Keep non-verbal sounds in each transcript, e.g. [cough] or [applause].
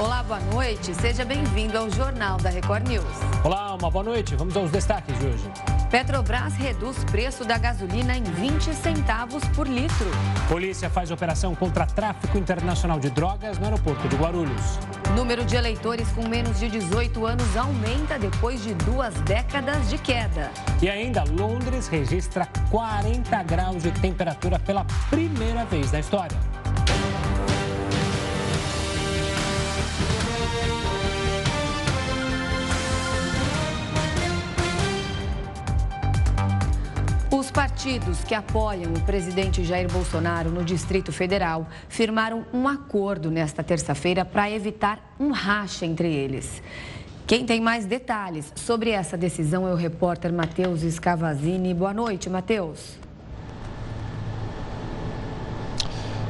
Olá, boa noite. Seja bem-vindo ao Jornal da Record News. Olá, uma boa noite. Vamos aos destaques de hoje. Petrobras reduz preço da gasolina em 20 centavos por litro. Polícia faz operação contra tráfico internacional de drogas no aeroporto de Guarulhos. Número de eleitores com menos de 18 anos aumenta depois de duas décadas de queda. E ainda, Londres registra 40 graus de temperatura pela primeira vez na história. Os partidos que apoiam o presidente Jair Bolsonaro no Distrito Federal firmaram um acordo nesta terça-feira para evitar um racha entre eles. Quem tem mais detalhes sobre essa decisão é o repórter Matheus Scavazini. Boa noite, Matheus.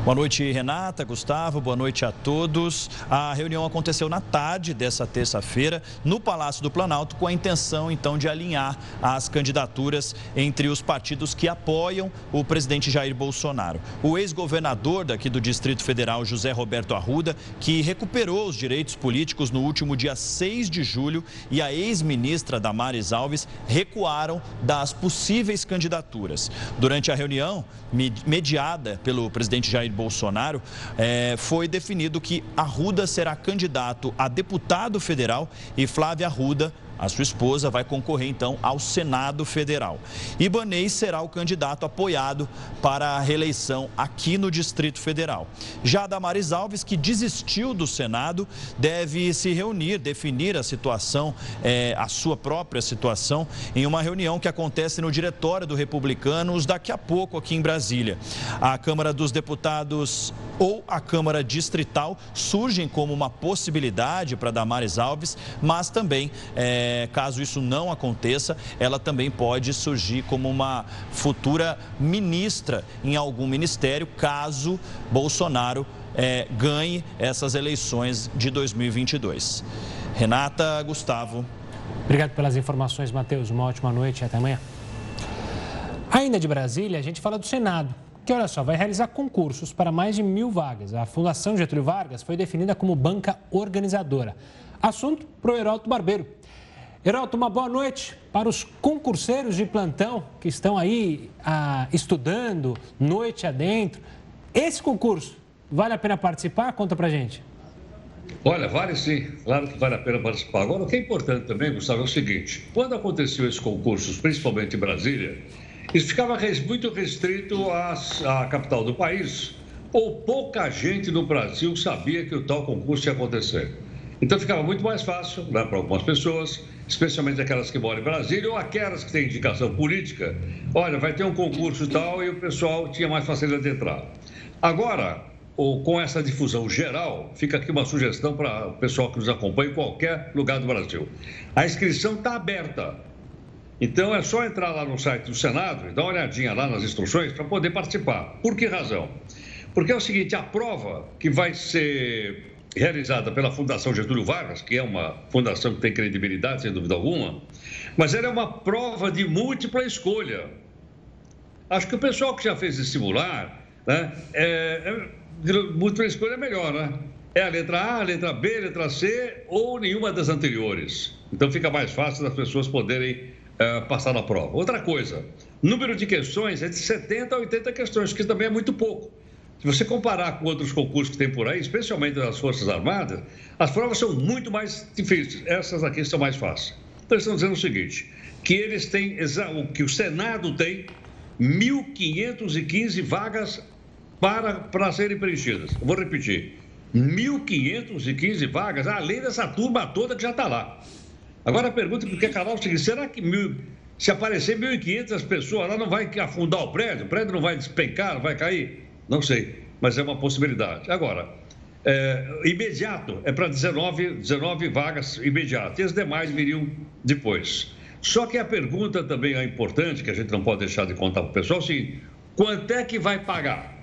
Boa noite, Renata, Gustavo, boa noite a todos. A reunião aconteceu na tarde dessa terça-feira no Palácio do Planalto com a intenção, então, de alinhar as candidaturas entre os partidos que apoiam o presidente Jair Bolsonaro. O ex-governador daqui do Distrito Federal, José Roberto Arruda, que recuperou os direitos políticos no último dia 6 de julho, e a ex-ministra Damares Alves recuaram das possíveis candidaturas. Durante a reunião, mediada pelo presidente Jair Bolsonaro, é, foi definido que Arruda será candidato a deputado federal e Flávia Arruda a sua esposa vai concorrer então ao Senado Federal. Ibanez será o candidato apoiado para a reeleição aqui no Distrito Federal. Já Damares Alves, que desistiu do Senado, deve se reunir, definir a situação, é, a sua própria situação, em uma reunião que acontece no Diretório do Republicanos daqui a pouco aqui em Brasília. A Câmara dos Deputados ou a Câmara Distrital surgem como uma possibilidade para Damares Alves, mas também. É, caso isso não aconteça, ela também pode surgir como uma futura ministra em algum ministério, caso Bolsonaro é, ganhe essas eleições de 2022. Renata, Gustavo. Obrigado pelas informações, Matheus. Uma ótima noite e até amanhã. Ainda de Brasília, a gente fala do Senado, que, olha só, vai realizar concursos para mais de mil vagas. A Fundação Getúlio Vargas foi definida como banca organizadora. Assunto para o Heraldo Barbeiro. Heraldo, uma boa noite para os concurseiros de plantão que estão aí ah, estudando noite adentro. Esse concurso, vale a pena participar? Conta para gente. Olha, vale sim, claro que vale a pena participar. Agora, o que é importante também, Gustavo, é o seguinte: quando aconteceu esses concursos, principalmente em Brasília, isso ficava muito restrito à, capital do país, ou pouca gente no Brasil sabia que o tal concurso ia acontecer. Então ficava muito mais fácil né, para algumas pessoas especialmente aquelas que moram em Brasília ou aquelas que têm indicação política. Olha, vai ter um concurso e tal, e o pessoal tinha mais facilidade de entrar. Agora, ou com essa difusão geral, fica aqui uma sugestão para o pessoal que nos acompanha em qualquer lugar do Brasil. A inscrição está aberta. Então é só entrar lá no site do Senado e dar uma olhadinha lá nas instruções para poder participar. Por que razão? Porque é o seguinte: a prova que vai ser realizada pela Fundação Getúlio Vargas, que é uma fundação que tem credibilidade, sem dúvida alguma, mas ela é uma prova de múltipla escolha. Acho que o pessoal que já fez vestibular, né, é, é, múltipla escolha é melhor, né? É a letra A, a letra B, a letra C ou nenhuma das anteriores. Então fica mais fácil das pessoas poderem é, passar na prova. Outra coisa, número de questões é de 70 a 80 questões, que também é muito pouco. Se você comparar com outros concursos que tem por aí, especialmente das Forças Armadas, as provas são muito mais difíceis. Essas aqui são mais fáceis. Então, eles estão dizendo o seguinte: que eles têm, que o Senado tem 1.515 vagas para, para serem preenchidas. Vou repetir: 1.515 vagas, além dessa turma toda que já está lá. Agora a pergunta que quer calar é o seguinte: será que mil, se aparecer 1.500 pessoas lá, não vai afundar o prédio? O prédio não vai despencar, não vai cair? Não sei, mas é uma possibilidade. Agora, é, imediato é para 19, 19 vagas imediatas, e as demais viriam depois. Só que a pergunta também é importante, que a gente não pode deixar de contar para o pessoal, é quanto é que vai pagar?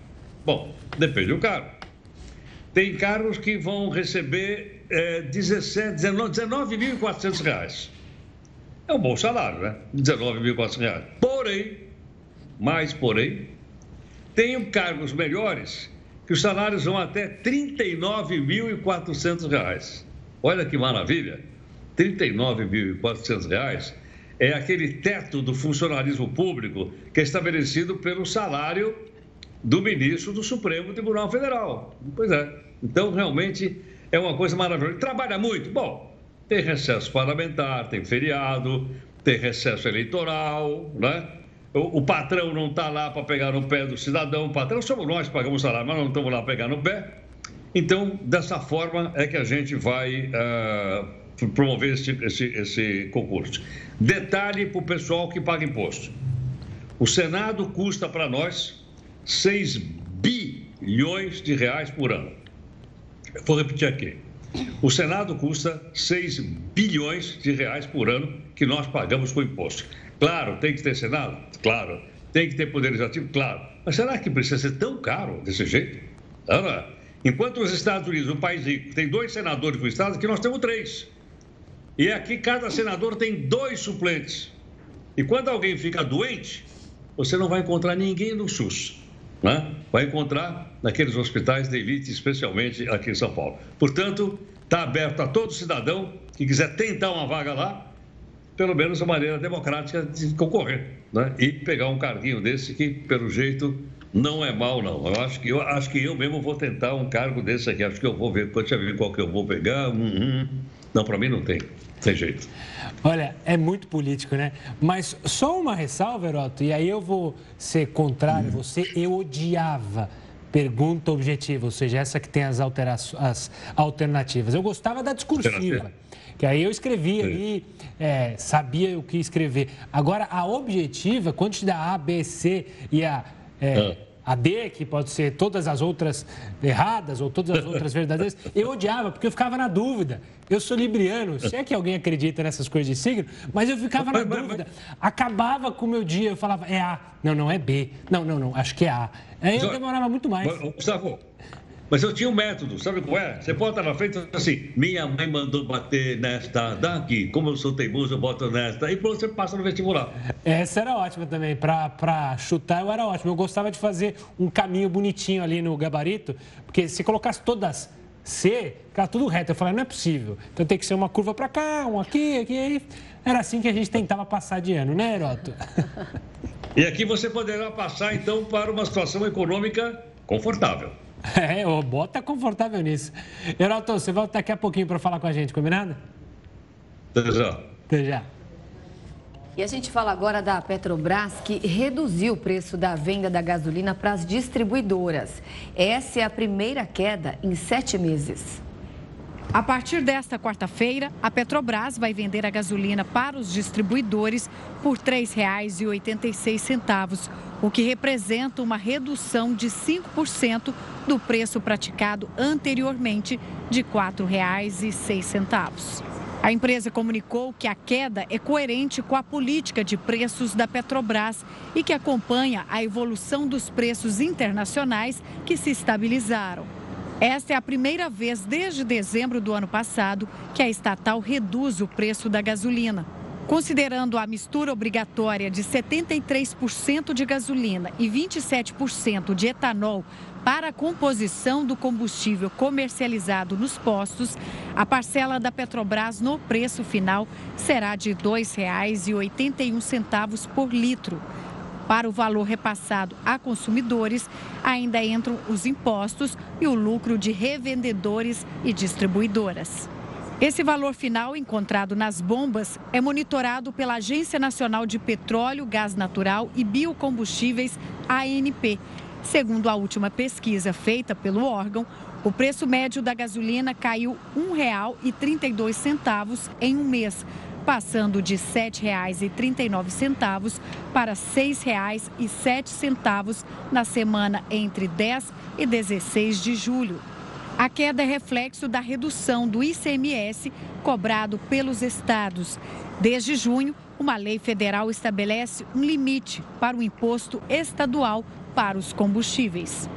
Bom, depende do cargo. Tem cargos que vão receber é, 19.400 reais. É um bom salário, né? 19.400 reais. Porém, mais porém, tem cargos melhores que os salários vão até R$ 39.400. Olha que maravilha! R$ 39.400 é aquele teto do funcionalismo público que é estabelecido pelo salário do ministro do Supremo Tribunal Federal. Pois é. Então, realmente, é uma coisa maravilhosa. Trabalha muito? Bom, tem recesso parlamentar, tem feriado, tem recesso eleitoral, né? O, o patrão não está lá para pegar no pé do cidadão, o patrão somos nós que pagamos salário, mas não estamos lá para pegar no pé. Então, dessa forma é que a gente vai uh, promover esse, esse, esse concurso. Detalhe para o pessoal que paga imposto. O Senado custa para nós 6 bilhões de reais por ano. Vou repetir aqui. O Senado custa 6 bilhões de reais por ano que nós pagamos com imposto. Claro, tem que ter Senado? Claro. Tem que ter Poder Legislativo? Claro. Mas será que precisa ser tão caro desse jeito? É? Enquanto os Estados Unidos, um país rico, tem dois senadores por estado, aqui nós temos três. E aqui cada senador tem dois suplentes. E quando alguém fica doente, você não vai encontrar ninguém no SUS né? vai encontrar naqueles hospitais de elite, especialmente aqui em São Paulo. Portanto, está aberto a todo cidadão que quiser tentar uma vaga lá, pelo menos uma maneira democrática de concorrer né? e pegar um carguinho desse que, pelo jeito, não é mal, não. Eu acho que eu, acho que eu mesmo vou tentar um cargo desse aqui. Acho que eu vou ver, deixa eu ver qual que eu vou pegar. Uhum. Não, para mim não tem. Tem jeito. Olha, é muito político, né? Mas só uma ressalva, Heroto, e aí eu vou ser contrário, você, eu odiava pergunta objetiva, ou seja, essa que tem as, as alternativas. Eu gostava da discursiva, que aí eu escrevia ali, é, sabia o que escrever. Agora, a objetiva, quando te dá A, B, C e a... É, ah a D, que pode ser todas as outras erradas ou todas as outras verdadeiras, [laughs] eu odiava, porque eu ficava na dúvida. Eu sou libriano, se é que alguém acredita nessas coisas de signo, mas eu ficava na dúvida. Acabava com o meu dia, eu falava, é A. Não, não, é B. Não, não, não, acho que é A. Aí eu demorava muito mais. Gustavo, mas eu tinha um método, sabe qual é? Você bota na frente assim, minha mãe mandou bater nesta daqui, como eu sou teimoso, eu boto nesta, e pronto, você passa no vestibular. Essa era ótima também, para chutar eu era ótimo. Eu gostava de fazer um caminho bonitinho ali no gabarito, porque se colocasse todas C, ficava tudo reto. Eu falei, não é possível. Então tem que ser uma curva para cá, um aqui, aqui. Era assim que a gente tentava passar de ano, né, Heroto? [laughs] E aqui você poderá passar, então, para uma situação econômica confortável. [laughs] É, o Bota confortável nisso. Heraldo, você volta daqui a pouquinho para falar com a gente, combinado? Até já. Até já. E a gente fala agora da Petrobras, que reduziu o preço da venda da gasolina para as distribuidoras. Essa é a primeira queda em sete meses. A partir desta quarta-feira, a Petrobras vai vender a gasolina para os distribuidores por R$ 3,86, o que representa uma redução de 5% do preço praticado anteriormente de R$ 4,06. A empresa comunicou que a queda é coerente com a política de preços da Petrobras e que acompanha a evolução dos preços internacionais que se estabilizaram. Esta é a primeira vez desde dezembro do ano passado que a estatal reduz o preço da gasolina. Considerando a mistura obrigatória de 73% de gasolina e 27% de etanol para a composição do combustível comercializado nos postos, a parcela da Petrobras no preço final será de R$ 2,81 por litro. Para o valor repassado a consumidores, ainda entram os impostos e o lucro de revendedores e distribuidoras. Esse valor final encontrado nas bombas é monitorado pela Agência Nacional de Petróleo, Gás Natural e Biocombustíveis, ANP. Segundo a última pesquisa feita pelo órgão, o preço médio da gasolina caiu R$ 1,32 em um mês, passando de R$ 7,39 para R$ 6,07 na semana entre 10 e 16 de julho. A queda é reflexo da redução do ICMS cobrado pelos estados. Desde junho, uma lei federal estabelece um limite para o imposto estadual para os combustíveis.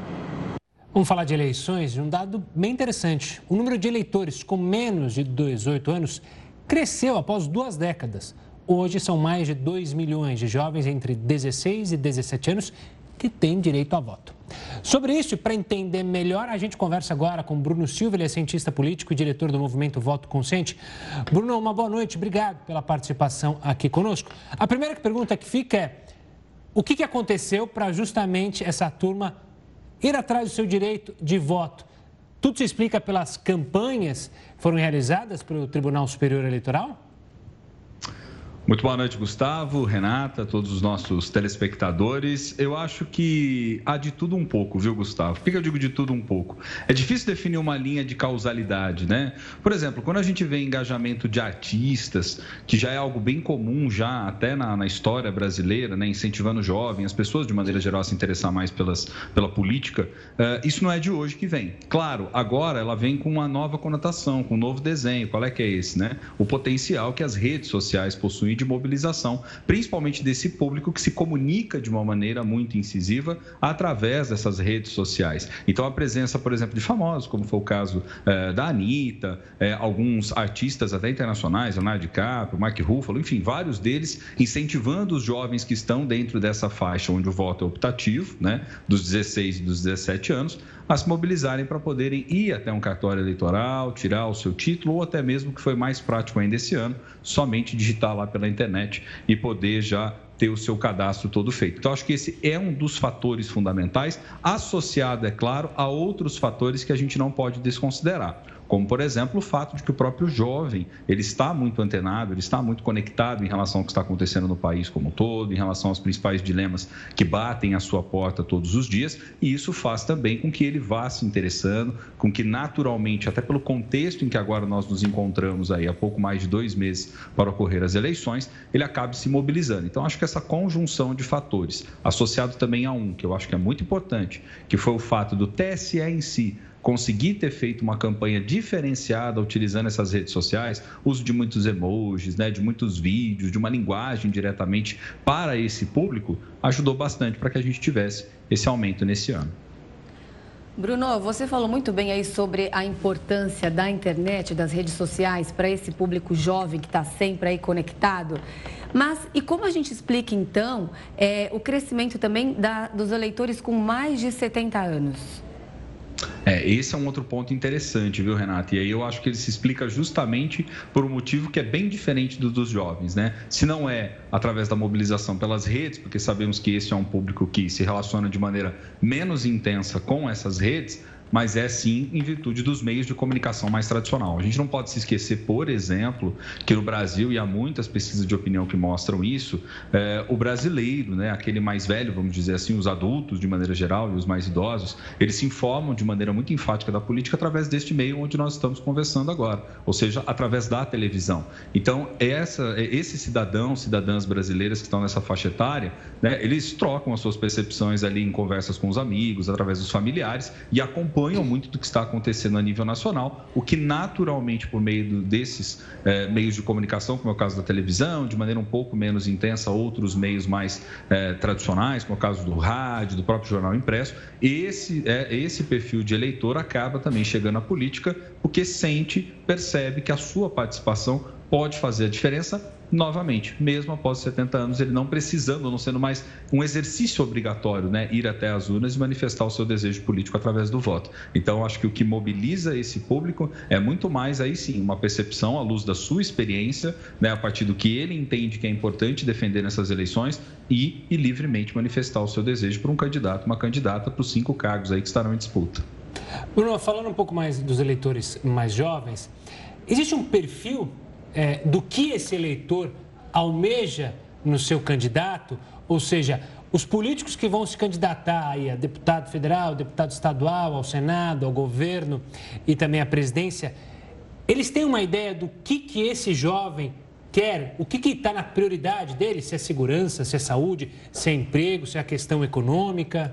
Vamos falar de eleições, um dado bem interessante. O número de eleitores com menos de 18 anos cresceu após duas décadas. Hoje são mais de 2 milhões de jovens entre 16 e 17 anos que têm direito a voto. Sobre isso, para entender melhor, a gente conversa agora com Bruno Silva, ele é cientista político e diretor do movimento Voto Consciente. Bruno, uma boa noite, obrigado pela participação aqui conosco. A primeira pergunta que fica é: o que aconteceu para justamente essa turma ir atrás do seu direito de voto? Tudo se explica pelas campanhas que foram realizadas pelo Tribunal Superior Eleitoral? Muito boa noite, Gustavo, Renata, todos os nossos telespectadores. Eu acho que há de tudo um pouco, viu, Gustavo? Por que eu digo de tudo um pouco? É difícil definir uma linha de causalidade, né? Por exemplo, quando a gente vê engajamento de artistas, que já é algo bem comum já até na, na história brasileira, né? incentivando jovens, as pessoas de maneira geral a se interessar mais pelas, pela política, uh, isso não é de hoje que vem. Claro, agora ela vem com uma nova conotação, com um novo desenho. Qual é que é esse, né? O potencial que as redes sociais possuem de mobilização, principalmente desse público que se comunica de uma maneira muito incisiva através dessas redes sociais. Então, a presença, por exemplo, de famosos, como foi o caso eh, da Anitta, eh, alguns artistas até internacionais, Leonardo DiCaprio, Mark Ruffalo, enfim, vários deles incentivando os jovens que estão dentro dessa faixa onde o voto é optativo, né, dos 16 e dos 17 anos, a se mobilizarem para poderem ir até um cartório eleitoral, tirar o seu título, ou até mesmo, que foi mais prático ainda esse ano, somente digitar lá pela internet e poder já ter o seu cadastro todo feito. Então, acho que esse é um dos fatores fundamentais, associado, é claro, a outros fatores que a gente não pode desconsiderar como por exemplo o fato de que o próprio jovem ele está muito antenado, ele está muito conectado em relação ao que está acontecendo no país como um todo, em relação aos principais dilemas que batem à sua porta todos os dias, e isso faz também com que ele vá se interessando, com que naturalmente, até pelo contexto em que agora nós nos encontramos aí há pouco mais de dois meses para ocorrer as eleições, ele acabe se mobilizando. Então acho que essa conjunção de fatores, associado também a um que eu acho que é muito importante, que foi o fato do TSE em si conseguir ter feito uma campanha diferenciada utilizando essas redes sociais, uso de muitos emojis, né, de muitos vídeos, de uma linguagem diretamente para esse público, ajudou bastante para que a gente tivesse esse aumento nesse ano. Bruno, você falou muito bem aí sobre a importância da internet, das redes sociais para esse público jovem que está sempre aí conectado. Mas e como a gente explica então é, o crescimento também da, dos eleitores com mais de 70 anos? É, esse é um outro ponto interessante, viu, Renato? E aí eu acho que ele se explica justamente por um motivo que é bem diferente do dos jovens, né? Se não é através da mobilização pelas redes, porque sabemos que esse é um público que se relaciona de maneira menos intensa com essas redes, mas é sim em virtude dos meios de comunicação mais tradicional. A gente não pode se esquecer, por exemplo, que no Brasil, e há muitas pesquisas de opinião que mostram isso, é, o brasileiro, né, aquele mais velho, vamos dizer assim, os adultos de maneira geral e os mais idosos, eles se informam de maneira muito enfática da política através deste meio onde nós estamos conversando agora, ou seja, através da televisão. Então, essa, esses cidadãos, cidadãs brasileiras que estão nessa faixa etária, né, eles trocam as suas percepções ali em conversas com os amigos, através dos familiares e acompanham acompanham muito do que está acontecendo a nível nacional, o que naturalmente, por meio desses é, meios de comunicação, como é o caso da televisão, de maneira um pouco menos intensa, outros meios mais é, tradicionais, como é o caso do rádio, do próprio jornal impresso, esse, é, esse perfil de eleitor acaba também chegando à política porque sente, percebe que a sua participação pode fazer a diferença novamente, mesmo após 70 anos, ele não precisando, não sendo mais um exercício obrigatório, né, ir até as urnas e manifestar o seu desejo político através do voto. Então, acho que o que mobiliza esse público é muito mais aí sim uma percepção à luz da sua experiência, né, a partir do que ele entende que é importante defender nessas eleições e, e livremente manifestar o seu desejo por um candidato, uma candidata para os cinco cargos aí que estarão em disputa. Bruno, falando um pouco mais dos eleitores mais jovens, existe um perfil é, do que esse eleitor almeja no seu candidato, ou seja, os políticos que vão se candidatar aí a deputado federal, deputado estadual, ao Senado, ao governo e também à presidência, eles têm uma ideia do que, que esse jovem quer, o que está na prioridade dele, se é segurança, se é saúde, se é emprego, se é a questão econômica?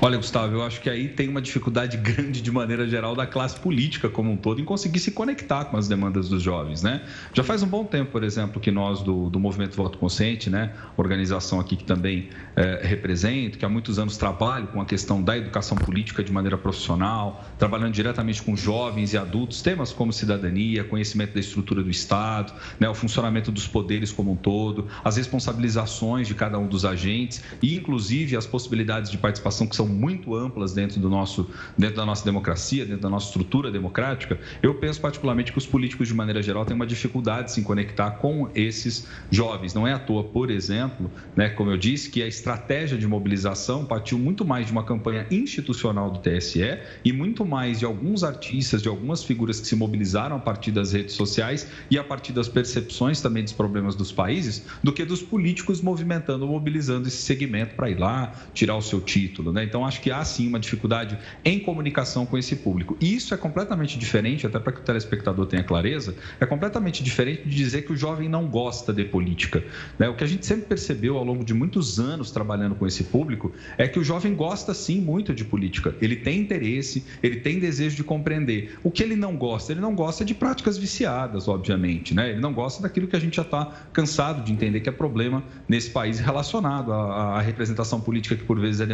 Olha, Gustavo, eu acho que aí tem uma dificuldade [laughs] grande de maneira geral da classe política como um todo em conseguir se conectar com as demandas dos jovens, né? Já faz um bom tempo, por exemplo, que nós do, do Movimento Voto Consciente, né, organização aqui que também é, represento, que há muitos anos trabalho com a questão da educação política de maneira profissional, trabalhando diretamente com jovens e adultos, temas como cidadania, conhecimento da estrutura do Estado, né, o funcionamento dos poderes como um todo, as responsabilizações de cada um dos agentes e, inclusive, as possibilidades de participação que são muito amplas dentro, do nosso, dentro da nossa democracia, dentro da nossa estrutura democrática, eu penso particularmente que os políticos, de maneira geral, têm uma dificuldade de se conectar com esses jovens. Não é à toa, por exemplo, né, como eu disse, que a estratégia de mobilização partiu muito mais de uma campanha institucional do TSE e muito mais de alguns artistas, de algumas figuras que se mobilizaram a partir das redes sociais e a partir das percepções também dos problemas dos países, do que dos políticos movimentando, mobilizando esse segmento para ir lá, tirar o seu título. Né? Então, acho que há sim uma dificuldade em comunicação com esse público. E isso é completamente diferente, até para que o telespectador tenha clareza, é completamente diferente de dizer que o jovem não gosta de política. Né? O que a gente sempre percebeu ao longo de muitos anos trabalhando com esse público é que o jovem gosta sim muito de política. Ele tem interesse, ele tem desejo de compreender. O que ele não gosta? Ele não gosta de práticas viciadas, obviamente. Né? Ele não gosta daquilo que a gente já está cansado de entender que é problema nesse país relacionado à, à representação política que por vezes é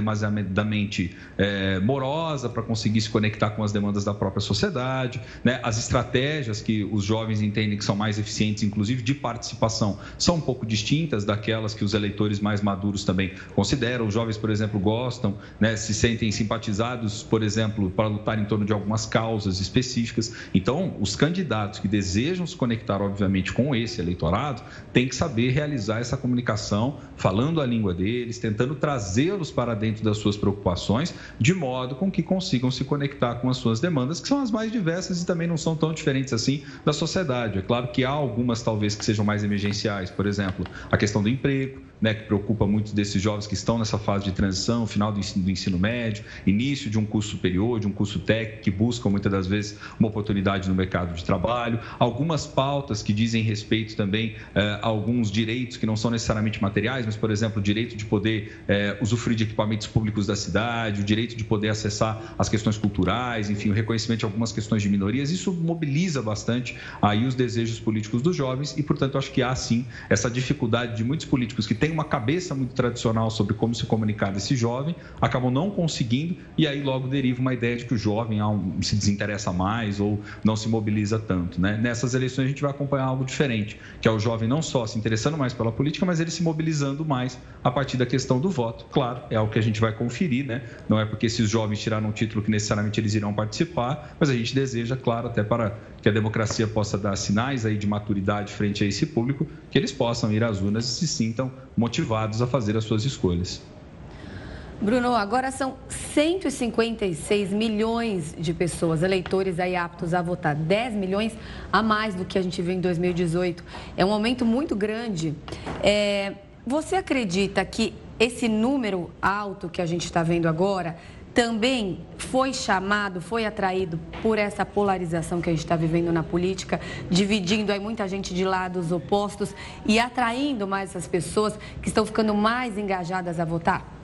demasiadamente é, morosa para conseguir se conectar com as demandas da própria sociedade, né? as estratégias que os jovens entendem que são mais eficientes, inclusive de participação, são um pouco distintas daquelas que os eleitores mais maduros também consideram. Os jovens, por exemplo, gostam, né? se sentem simpatizados, por exemplo, para lutar em torno de algumas causas específicas. Então, os candidatos que desejam se conectar, obviamente, com esse eleitorado, têm que saber realizar essa comunicação, falando a língua deles, tentando trazê-los para dentro das suas preocupações, de modo com que consigam se conectar com as suas demandas, que são as mais diversas e também não são tão diferentes assim da sociedade. É claro que há algumas, talvez, que sejam mais emergenciais, por exemplo, a questão do emprego, né, que preocupa muitos desses jovens que estão nessa fase de transição, final do ensino, do ensino, médio, início de um curso superior, de um curso técnico, que buscam muitas das vezes uma oportunidade no mercado de trabalho. Algumas pautas que dizem respeito também eh, a alguns direitos que não são necessariamente materiais, mas, por exemplo, o direito de poder eh, usufruir de equipamentos públicos da cidade, o direito de poder acessar as questões culturais, enfim, o reconhecimento de algumas questões de minorias. Isso mobiliza bastante aí os desejos políticos dos jovens e, portanto, acho que há sim essa dificuldade de muitos políticos que têm tem uma cabeça muito tradicional sobre como se comunicar desse jovem, acabam não conseguindo e aí logo deriva uma ideia de que o jovem ah, se desinteressa mais ou não se mobiliza tanto. Né? Nessas eleições a gente vai acompanhar algo diferente, que é o jovem não só se interessando mais pela política, mas ele se mobilizando mais a partir da questão do voto. Claro, é algo que a gente vai conferir, né? Não é porque esses jovens tiraram um título que necessariamente eles irão participar, mas a gente deseja, claro, até para que a democracia possa dar sinais aí de maturidade frente a esse público, que eles possam ir às urnas e se sintam motivados a fazer as suas escolhas. Bruno, agora são 156 milhões de pessoas, eleitores aí aptos a votar. 10 milhões a mais do que a gente viu em 2018. É um aumento muito grande. É, você acredita que esse número alto que a gente está vendo agora também foi chamado, foi atraído por essa polarização que a gente está vivendo na política, dividindo aí muita gente de lados opostos e atraindo mais essas pessoas que estão ficando mais engajadas a votar?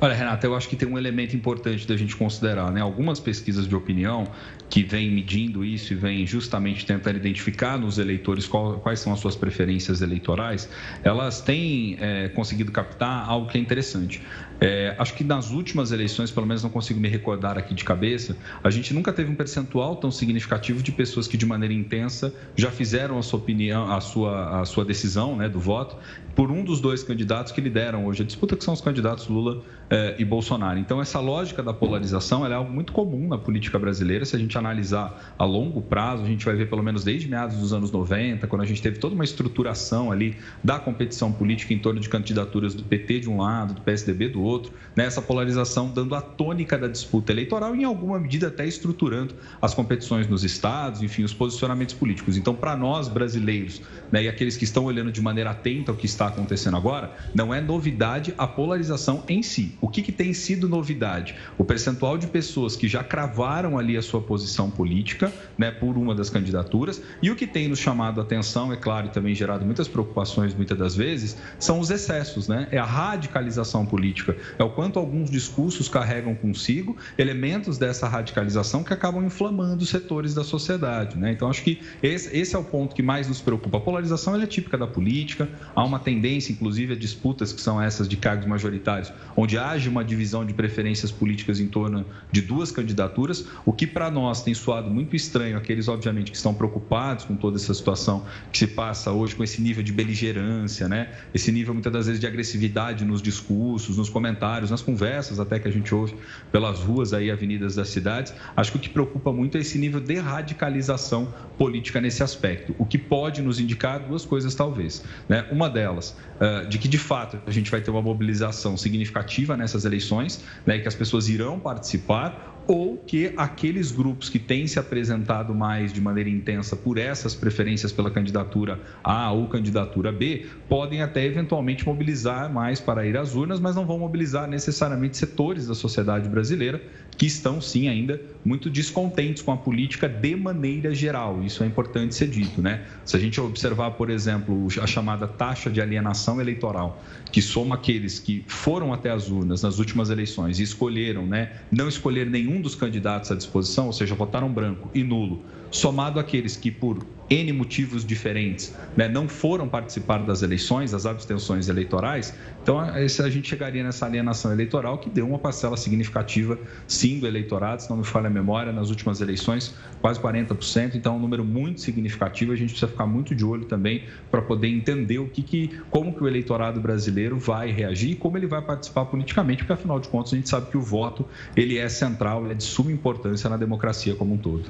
Olha, Renata, eu acho que tem um elemento importante da gente considerar, né? Algumas pesquisas de opinião que vêm medindo isso e vêm justamente tentando identificar nos eleitores qual, quais são as suas preferências eleitorais, elas têm é, conseguido captar algo que é interessante. É, acho que nas últimas eleições, pelo menos não consigo me recordar aqui de cabeça, a gente nunca teve um percentual tão significativo de pessoas que de maneira intensa já fizeram a sua opinião, a sua, a sua decisão né, do voto por um dos dois candidatos que lideram hoje a disputa, que são os candidatos Lula eh, e Bolsonaro. Então, essa lógica da polarização é algo muito comum na política brasileira. Se a gente analisar a longo prazo, a gente vai ver pelo menos desde meados dos anos 90, quando a gente teve toda uma estruturação ali da competição política em torno de candidaturas do PT de um lado, do PSDB do outro, nessa né? polarização dando a tônica da disputa eleitoral e, em alguma medida, até estruturando as competições nos estados, enfim, os posicionamentos políticos. Então, para nós brasileiros né, e aqueles que estão olhando de maneira atenta ao que está acontecendo agora, não é novidade a polarização em si. O que, que tem sido novidade? O percentual de pessoas que já cravaram ali a sua posição política né, por uma das candidaturas e o que tem nos chamado a atenção, é claro, e também gerado muitas preocupações muitas das vezes, são os excessos, né? É a radicalização política é o quanto alguns discursos carregam consigo elementos dessa radicalização que acabam inflamando setores da sociedade. Né? Então, acho que esse, esse, é o ponto que mais nos preocupa. A polarização é típica da política, há uma tendência, inclusive, a disputas que são essas de cargos majoritários, onde age uma divisão de preferências políticas em torno de duas candidaturas, o que para nós tem soado muito estranho, aqueles, obviamente, que estão preocupados com toda essa situação que se passa hoje, com esse nível de beligerância, né? esse nível, muitas das vezes, de agressividade nos discursos, nos comentários, nas conversas até que a gente ouve pelas ruas aí, avenidas das cidades. Acho que o que preocupa muito é esse nível de radicalização política nesse aspecto, o que pode nos indicar duas coisas, talvez. Né? Uma delas, eh, de que de fato a gente vai ter uma mobilização significativa nessas eleições, né, que as pessoas irão participar, ou que aqueles grupos que têm se apresentado mais de maneira intensa por essas preferências pela candidatura A ou candidatura B podem até eventualmente mobilizar mais para ir às urnas, mas não vão mobilizar necessariamente setores da sociedade brasileira que estão sim ainda muito descontentes com a política de maneira geral. Isso é importante ser dito, né? Se a gente observar, por exemplo, a chamada taxa de alienação eleitoral, que soma aqueles que foram até as urnas nas últimas eleições e escolheram, né, não escolher nenhum dos candidatos à disposição, ou seja, votaram branco e nulo, somado aqueles que, por N motivos diferentes, né, não foram participar das eleições, das abstenções eleitorais, então a gente chegaria nessa alienação eleitoral que deu uma parcela significativa, sim, do eleitorado, se não me falha a memória, nas últimas eleições, quase 40%, então é um número muito significativo, a gente precisa ficar muito de olho também para poder entender o que, que, como que o eleitorado brasileiro vai reagir e como ele vai participar politicamente, porque afinal de contas a gente sabe que o voto ele é central, ele é de suma importância na democracia como um todo.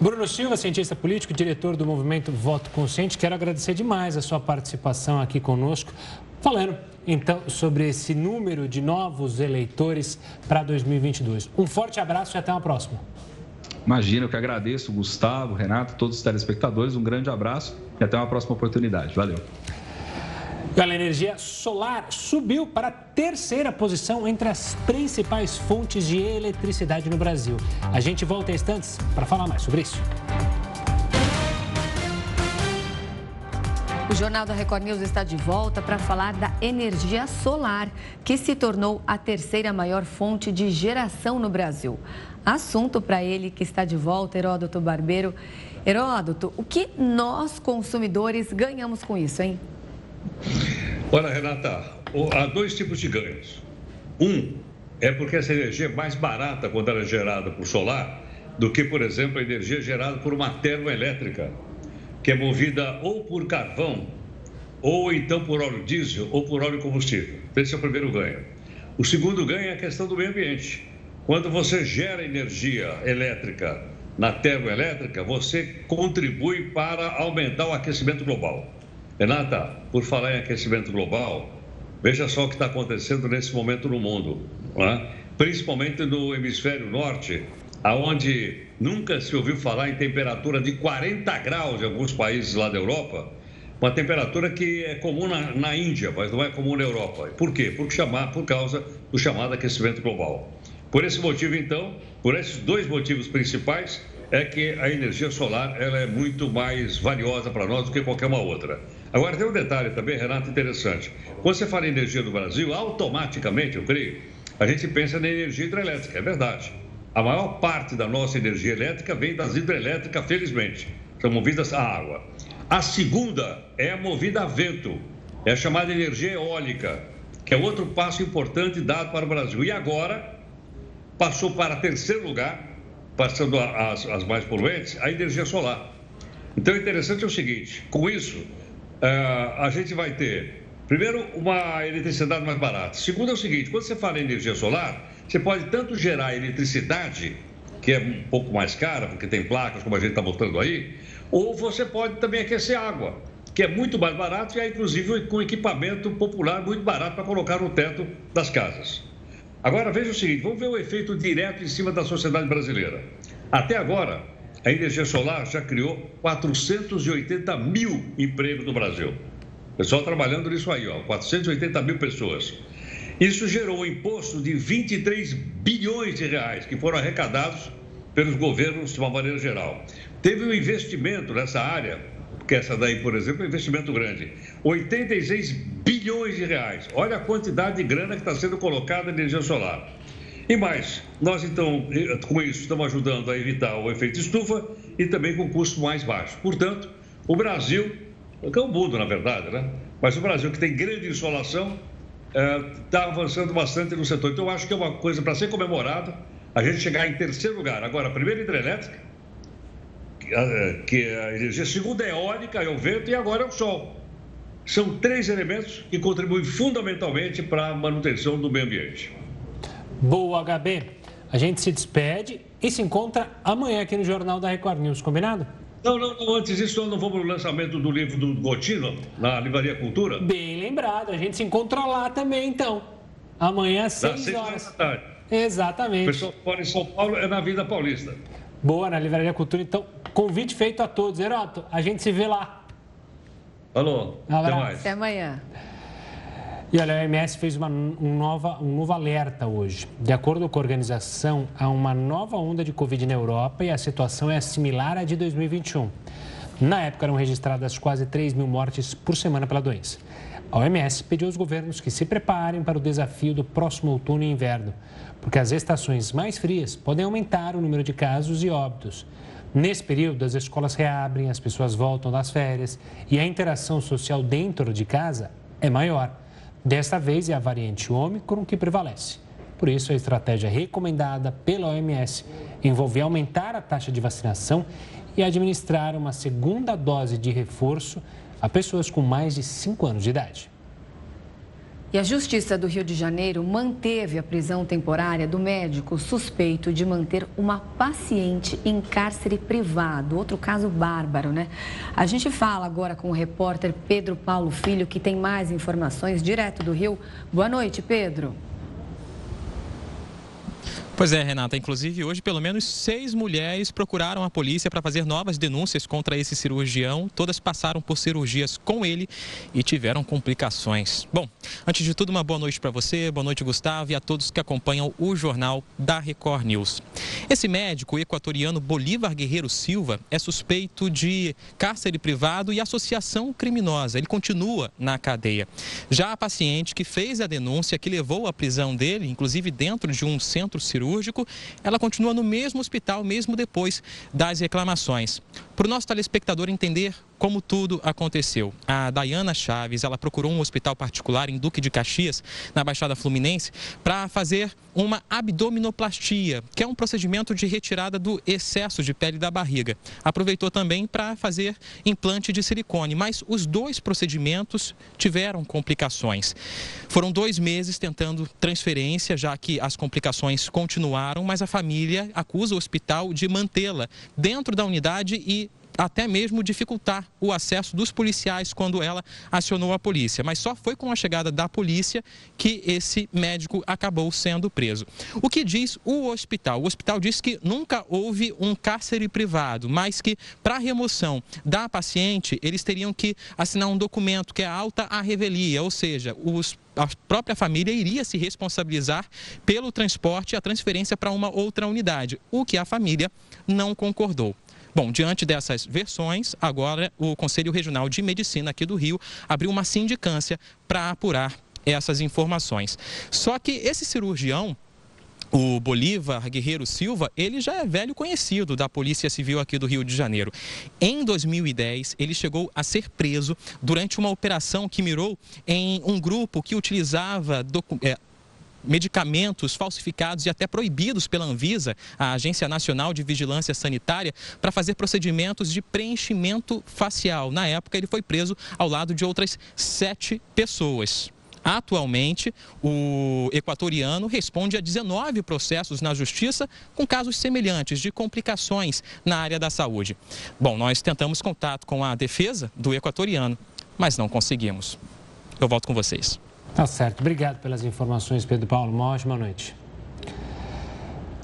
Bruno Silva, cientista político, diretor do movimento Voto Consciente, quero agradecer demais a sua participação aqui conosco, falando então sobre esse número de novos eleitores para 2022. Um forte abraço e até uma próxima. Imagina, eu que agradeço, Gustavo, Renato, todos os telespectadores. Um grande abraço e até uma próxima oportunidade. Valeu. A energia solar subiu para a terceira posição entre as principais fontes de eletricidade no Brasil. A gente volta em instantes para falar mais sobre isso. O Jornal da Record News está de volta para falar da energia solar, que se tornou a terceira maior fonte de geração no Brasil. Assunto para ele que está de volta, Heródoto Barbeiro. Heródoto, o que nós consumidores ganhamos com isso, hein? Olha, Renata, há dois tipos de ganhos. Um é porque essa energia é mais barata quando ela é gerada por solar do que, por exemplo, a energia gerada por uma termoelétrica, que é movida ou por carvão, ou então por óleo diesel, ou por óleo combustível. Esse é o primeiro ganho. O segundo ganho é a questão do meio ambiente. Quando você gera energia elétrica na termoelétrica, você contribui para aumentar o aquecimento global. Renata, por falar em aquecimento global, veja só o que está acontecendo nesse momento no mundo, é? principalmente no hemisfério norte, aonde nunca se ouviu falar em temperatura de 40 graus em alguns países lá da Europa, uma temperatura que é comum na, na Índia, mas não é comum na Europa. Por quê? Por, chamar, por causa do chamado aquecimento global. Por esse motivo, então, por esses dois motivos principais, é que a energia solar ela é muito mais valiosa para nós do que qualquer uma outra. Agora, tem um detalhe também, Renato, interessante. Quando você fala em energia do Brasil, automaticamente, eu creio, a gente pensa na energia hidrelétrica, é verdade. A maior parte da nossa energia elétrica vem das hidrelétricas, felizmente. São movidas a água. A segunda é movida a vento, é a chamada energia eólica, que é outro passo importante dado para o Brasil. E agora, passou para terceiro lugar, passando as, as mais poluentes, a energia solar. Então, o interessante é o seguinte: com isso, a gente vai ter, primeiro, uma eletricidade mais barata. Segundo, é o seguinte: quando você fala em energia solar, você pode tanto gerar eletricidade, que é um pouco mais cara, porque tem placas, como a gente está mostrando aí, ou você pode também aquecer água, que é muito mais barato e é, inclusive, com equipamento popular muito barato para colocar no teto das casas. Agora, veja o seguinte: vamos ver o efeito direto em cima da sociedade brasileira. Até agora, a energia solar já criou 480 mil empregos no Brasil. Pessoal trabalhando nisso aí, ó, 480 mil pessoas. Isso gerou um imposto de 23 bilhões de reais que foram arrecadados pelos governos de uma maneira geral. Teve um investimento nessa área, que essa daí, por exemplo, é um investimento grande. 86 bilhões de reais. Olha a quantidade de grana que está sendo colocada em energia solar. E mais, nós então, com isso, estamos ajudando a evitar o efeito estufa e também com custo mais baixo. Portanto, o Brasil, que é o mundo, na verdade, né? Mas o Brasil, que tem grande insolação, está é, avançando bastante no setor. Então, eu acho que é uma coisa para ser comemorada a gente chegar em terceiro lugar. Agora, a primeira hidrelétrica, que é a energia, segunda é eólica, é o vento e agora é o sol. São três elementos que contribuem fundamentalmente para a manutenção do meio ambiente. Boa, HB. A gente se despede e se encontra amanhã aqui no Jornal da Record News, combinado? Não, não, não, antes disso, não vamos no lançamento do livro do Gotino, na Livraria Cultura? Bem lembrado, a gente se encontra lá também, então. Amanhã, às 6 horas. Da tarde. Exatamente. O pessoal que em São Paulo é na Vida Paulista. Boa, na Livraria Cultura. Então, convite feito a todos. Heroto, a gente se vê lá. Alô, um até mais. Até amanhã. E olha, a OMS fez uma, um, nova, um novo alerta hoje. De acordo com a organização, há uma nova onda de Covid na Europa e a situação é similar à de 2021. Na época, eram registradas quase 3 mil mortes por semana pela doença. A OMS pediu aos governos que se preparem para o desafio do próximo outono e inverno, porque as estações mais frias podem aumentar o número de casos e óbitos. Nesse período, as escolas reabrem, as pessoas voltam das férias e a interação social dentro de casa é maior. Desta vez é a variante Ômicron que prevalece. Por isso, a estratégia recomendada pela OMS envolve aumentar a taxa de vacinação e administrar uma segunda dose de reforço a pessoas com mais de 5 anos de idade. E a Justiça do Rio de Janeiro manteve a prisão temporária do médico suspeito de manter uma paciente em cárcere privado. Outro caso bárbaro, né? A gente fala agora com o repórter Pedro Paulo Filho, que tem mais informações direto do Rio. Boa noite, Pedro. Pois é, Renata. Inclusive, hoje, pelo menos seis mulheres procuraram a polícia para fazer novas denúncias contra esse cirurgião. Todas passaram por cirurgias com ele e tiveram complicações. Bom, antes de tudo, uma boa noite para você, boa noite, Gustavo, e a todos que acompanham o jornal da Record News. Esse médico equatoriano Bolívar Guerreiro Silva é suspeito de cárcere privado e associação criminosa. Ele continua na cadeia. Já a paciente que fez a denúncia, que levou à prisão dele, inclusive dentro de um centro cirúrgico, cirúrgico, ela continua no mesmo hospital, mesmo depois das reclamações. Para o nosso telespectador entender como tudo aconteceu. A Dayana Chaves, ela procurou um hospital particular em Duque de Caxias, na Baixada Fluminense, para fazer uma abdominoplastia, que é um procedimento de retirada do excesso de pele da barriga. Aproveitou também para fazer implante de silicone, mas os dois procedimentos tiveram complicações. Foram dois meses tentando transferência, já que as complicações continuaram, mas a família acusa o hospital de mantê-la dentro da unidade e até mesmo dificultar o acesso dos policiais quando ela acionou a polícia. Mas só foi com a chegada da polícia que esse médico acabou sendo preso. O que diz o hospital? O hospital diz que nunca houve um cárcere privado, mas que para a remoção da paciente, eles teriam que assinar um documento que é alta a revelia, ou seja, os a própria família iria se responsabilizar pelo transporte e a transferência para uma outra unidade, o que a família não concordou. Bom, diante dessas versões, agora o Conselho Regional de Medicina aqui do Rio abriu uma sindicância para apurar essas informações. Só que esse cirurgião, o Bolívar Guerreiro Silva, ele já é velho conhecido da Polícia Civil aqui do Rio de Janeiro. Em 2010, ele chegou a ser preso durante uma operação que mirou em um grupo que utilizava é, medicamentos falsificados e até proibidos pela Anvisa, a Agência Nacional de Vigilância Sanitária, para fazer procedimentos de preenchimento facial. Na época, ele foi preso ao lado de outras sete pessoas. Atualmente, o equatoriano responde a 19 processos na justiça com casos semelhantes de complicações na área da saúde. Bom, nós tentamos contato com a defesa do equatoriano, mas não conseguimos. Eu volto com vocês. Tá certo. Obrigado pelas informações, Pedro Paulo. Uma ótima noite.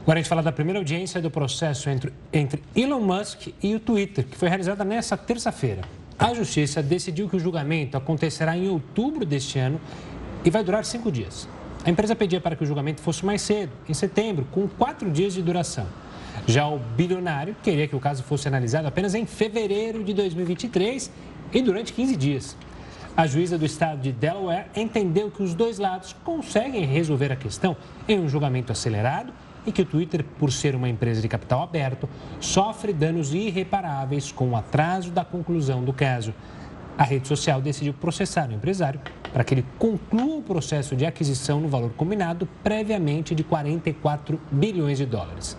Agora a gente fala da primeira audiência do processo entre, entre Elon Musk e o Twitter, que foi realizada nesta terça-feira. A Justiça decidiu que o julgamento acontecerá em outubro deste ano e vai durar cinco dias. A empresa pedia para que o julgamento fosse mais cedo, em setembro, com quatro dias de duração. Já o bilionário queria que o caso fosse analisado apenas em fevereiro de 2023 e durante 15 dias. A juíza do estado de Delaware entendeu que os dois lados conseguem resolver a questão em um julgamento acelerado e que o Twitter, por ser uma empresa de capital aberto, sofre danos irreparáveis com o atraso da conclusão do caso. A rede social decidiu processar o empresário para que ele conclua o processo de aquisição no valor combinado previamente de 44 bilhões de dólares.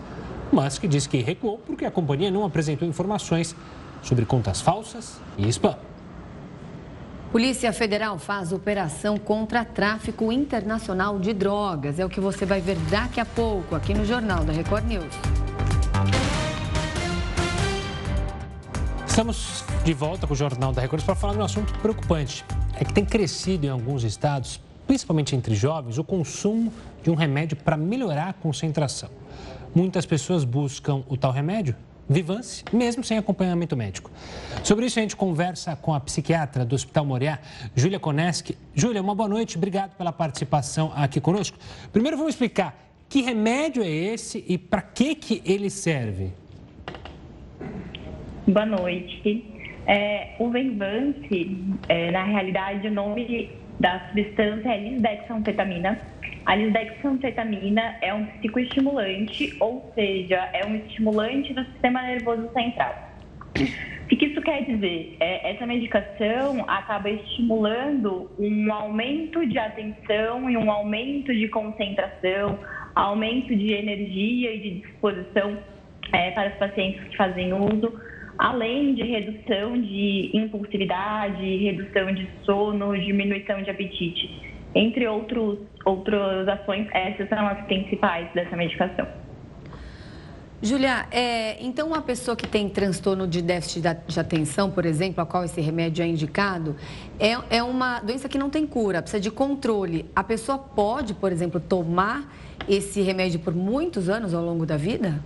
Musk diz que recuou porque a companhia não apresentou informações sobre contas falsas e spam. Polícia Federal faz operação contra tráfico internacional de drogas. É o que você vai ver daqui a pouco aqui no Jornal da Record News. Estamos de volta com o Jornal da Record para falar de um assunto preocupante. É que tem crescido em alguns estados, principalmente entre jovens, o consumo de um remédio para melhorar a concentração. Muitas pessoas buscam o tal remédio Vivance, mesmo sem acompanhamento médico. Sobre isso, a gente conversa com a psiquiatra do Hospital Moriá, Júlia Koneski. Júlia, uma boa noite, obrigado pela participação aqui conosco. Primeiro, vamos explicar que remédio é esse e para que, que ele serve? Boa noite. É, o Venvance, é, na realidade, o nome da substância é lisdexanfetamina a lisdexanfetamina é um psicoestimulante, ou seja, é um estimulante do sistema nervoso central. O que isso quer dizer? É, essa medicação acaba estimulando um aumento de atenção e um aumento de concentração, aumento de energia e de disposição é, para os pacientes que fazem uso, além de redução de impulsividade, redução de sono, diminuição de apetite entre outros, outras ações, essas são as principais dessa medicação. Julia, é, então uma pessoa que tem transtorno de déficit de atenção, por exemplo, a qual esse remédio é indicado, é, é uma doença que não tem cura, precisa de controle. A pessoa pode, por exemplo, tomar esse remédio por muitos anos ao longo da vida?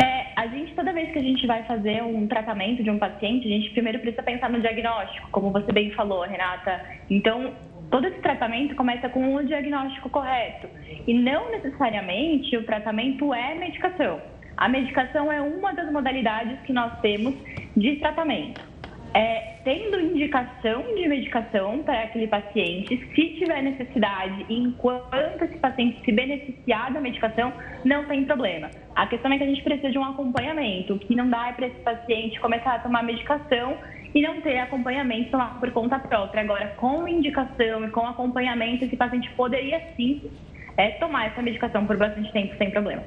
É, a gente, toda vez que a gente vai fazer um tratamento de um paciente, a gente primeiro precisa pensar no diagnóstico, como você bem falou, Renata. Então, todo esse tratamento começa com o diagnóstico correto. E não necessariamente o tratamento é medicação. A medicação é uma das modalidades que nós temos de tratamento é, tendo indicação de medicação para aquele paciente, se tiver necessidade, enquanto esse paciente se beneficiar da medicação, não tem problema. A questão é que a gente precisa de um acompanhamento, que não dá é para esse paciente começar a tomar medicação e não ter acompanhamento tomar por conta própria. Agora, com indicação e com acompanhamento, esse paciente poderia sim é, tomar essa medicação por bastante tempo sem problema.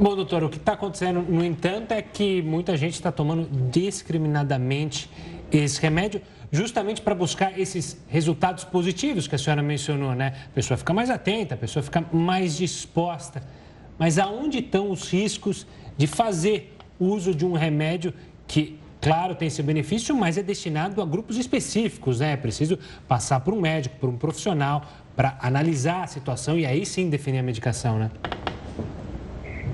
Bom, doutor, o que está acontecendo, no entanto, é que muita gente está tomando discriminadamente esse remédio, justamente para buscar esses resultados positivos que a senhora mencionou, né? A pessoa fica mais atenta, a pessoa fica mais disposta. Mas aonde estão os riscos de fazer uso de um remédio que, claro, tem esse benefício, mas é destinado a grupos específicos, né? É preciso passar por um médico, por um profissional, para analisar a situação e aí sim definir a medicação, né?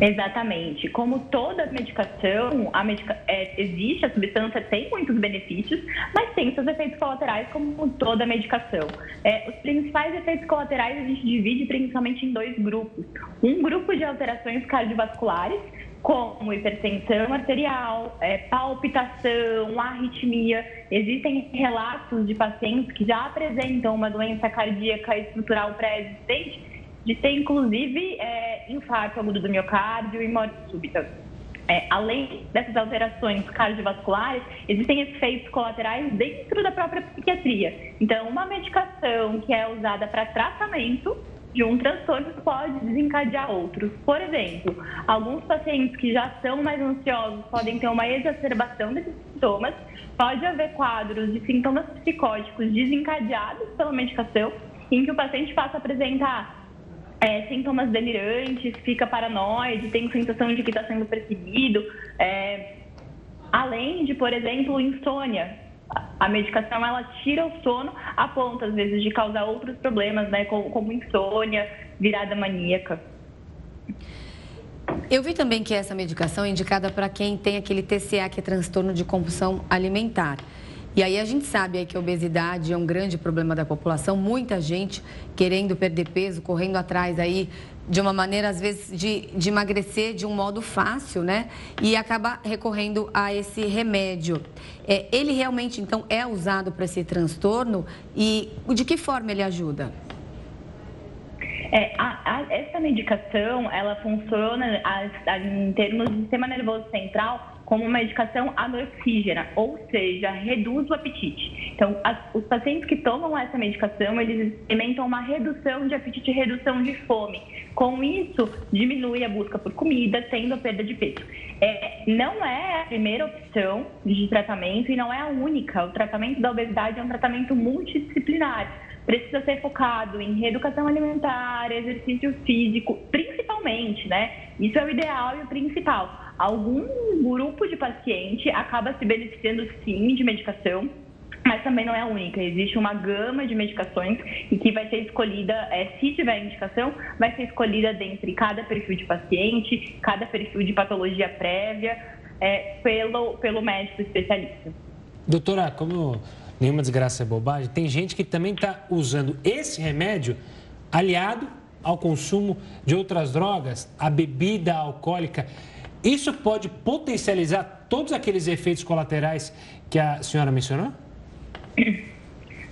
Exatamente. Como toda medicação, a medica... É, existe, a substância tem muitos benefícios, mas tem seus efeitos colaterais, como toda medicação. É, os principais efeitos colaterais a gente divide principalmente em dois grupos. Um grupo de alterações cardiovasculares, como hipertensão arterial, é, palpitação, arritmia. Existem relatos de pacientes que já apresentam uma doença cardíaca estrutural pré-existente de ter, inclusive, é, infarto agudo do miocárdio e morte súbita. É, além dessas alterações cardiovasculares, existem efeitos colaterais dentro da própria psiquiatria. Então, uma medicação que é usada para tratamento de um transtorno pode desencadear outros. Por exemplo, alguns pacientes que já são mais ansiosos podem ter uma exacerbação desses sintomas, pode haver quadros de sintomas psicóticos desencadeados pela medicação, em que o paciente passa a apresentar é, sintomas delirantes, fica paranoide, tem sensação de que está sendo perseguido, é, além de, por exemplo, insônia. A medicação ela tira o sono a ponto, às vezes, de causar outros problemas, né, como, como insônia, virada maníaca. Eu vi também que essa medicação é indicada para quem tem aquele TCA, que é transtorno de compulsão alimentar. E aí a gente sabe que a obesidade é um grande problema da população, muita gente querendo perder peso, correndo atrás aí de uma maneira, às vezes, de, de emagrecer de um modo fácil, né? E acaba recorrendo a esse remédio. É, ele realmente, então, é usado para esse transtorno e de que forma ele ajuda? É, a, a, essa medicação, ela funciona a, em termos de sistema nervoso central como uma medicação anoxígena, ou seja, reduz o apetite. Então, as, os pacientes que tomam essa medicação, eles experimentam uma redução de apetite e redução de fome. Com isso, diminui a busca por comida, tendo a perda de peso. É, não é a primeira opção de tratamento e não é a única. O tratamento da obesidade é um tratamento multidisciplinar precisa ser focado em reeducação alimentar, exercício físico, principalmente, né? Isso é o ideal e o principal. Algum grupo de paciente acaba se beneficiando sim de medicação, mas também não é a única. Existe uma gama de medicações e que vai ser escolhida, é, se tiver indicação, vai ser escolhida dentre cada perfil de paciente, cada perfil de patologia prévia, é, pelo, pelo médico especialista. Doutora, como nenhuma desgraça é bobagem, tem gente que também está usando esse remédio aliado ao consumo de outras drogas, a bebida alcoólica. Isso pode potencializar todos aqueles efeitos colaterais que a senhora mencionou? [clears throat]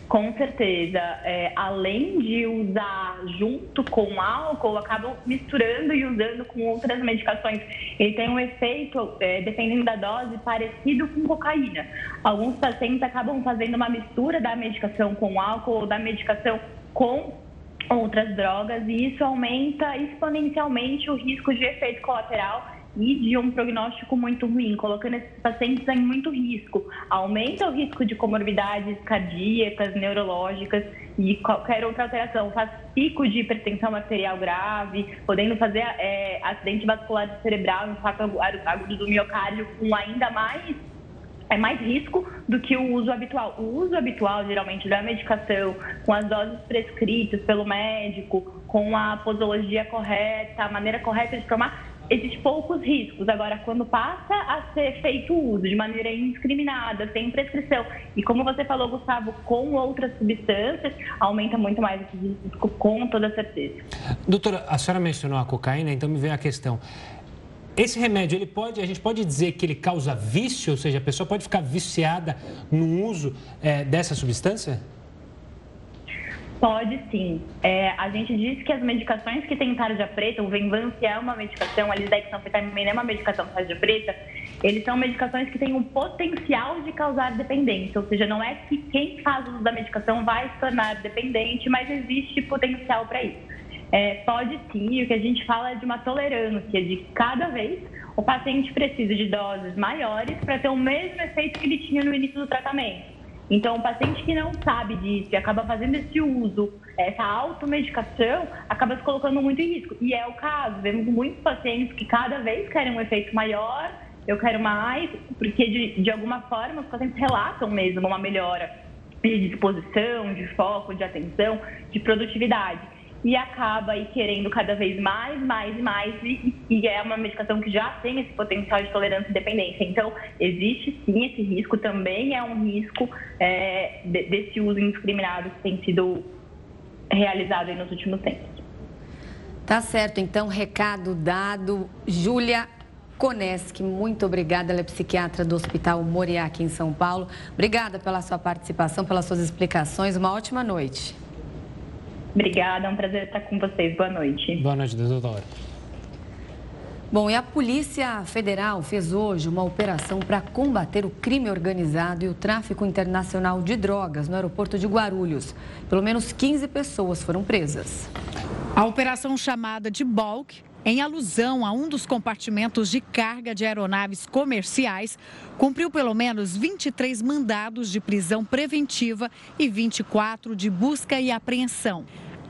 Com certeza. É, além de usar junto com álcool, acabam misturando e usando com outras medicações. Ele tem um efeito, é, dependendo da dose, parecido com cocaína. Alguns pacientes acabam fazendo uma mistura da medicação com álcool ou da medicação com outras drogas e isso aumenta exponencialmente o risco de efeito colateral e de um prognóstico muito ruim, colocando esses pacientes em muito risco. Aumenta o risco de comorbidades cardíacas, neurológicas e qualquer outra alteração. Faz pico de hipertensão arterial grave, podendo fazer é, acidente vascular cerebral, infarto agudo do miocárdio com ainda mais é mais risco do que o uso habitual. O uso habitual, geralmente, da medicação, com as doses prescritas pelo médico, com a posologia correta, a maneira correta de tomar, existem poucos riscos. Agora, quando passa a ser feito uso de maneira indiscriminada, sem prescrição, e como você falou, Gustavo, com outras substâncias, aumenta muito mais esse risco, com toda certeza. Doutora, a senhora mencionou a cocaína, então me vem a questão. Esse remédio, ele pode, a gente pode dizer que ele causa vício, ou seja, a pessoa pode ficar viciada no uso é, dessa substância? Pode sim. É, a gente diz que as medicações que têm tarja preta, o Venvance é uma medicação, a lisdexanfetamina é uma medicação tarja preta, eles são medicações que têm um potencial de causar dependência, ou seja, não é que quem faz uso da medicação vai se tornar dependente, mas existe potencial para isso. É, pode sim, o que a gente fala é de uma tolerância, de cada vez o paciente precisa de doses maiores para ter o mesmo efeito que ele tinha no início do tratamento. Então, o paciente que não sabe disso e acaba fazendo esse uso, essa automedicação, acaba se colocando muito em risco. E é o caso, vemos muitos pacientes que cada vez querem um efeito maior, eu quero mais, porque de, de alguma forma os pacientes relatam mesmo uma melhora de disposição, de foco, de atenção, de produtividade e acaba aí querendo cada vez mais, mais mais, e, e, é uma medicação que já tem esse potencial de tolerância e dependência. Então, existe sim esse risco, também é um risco é, de, desse uso indiscriminado que tem sido realizado nos últimos tempos. Tá certo, então, recado dado. Júlia Koneski, muito obrigada. Ela é psiquiatra do Hospital Moriá, aqui em São Paulo. Obrigada pela sua participação, pelas suas explicações. Uma ótima noite. Obrigada, é um prazer estar com vocês. Boa noite. Boa noite, doutora. Bom, e a Polícia Federal fez hoje uma operação para combater o crime organizado e o tráfico internacional de drogas no aeroporto de Guarulhos. Pelo menos 15 pessoas foram presas. A operação chamada de Bulk, em alusão a um dos compartimentos de carga de aeronaves comerciais, cumpriu pelo menos 23 mandados de prisão preventiva e 24 de busca e apreensão.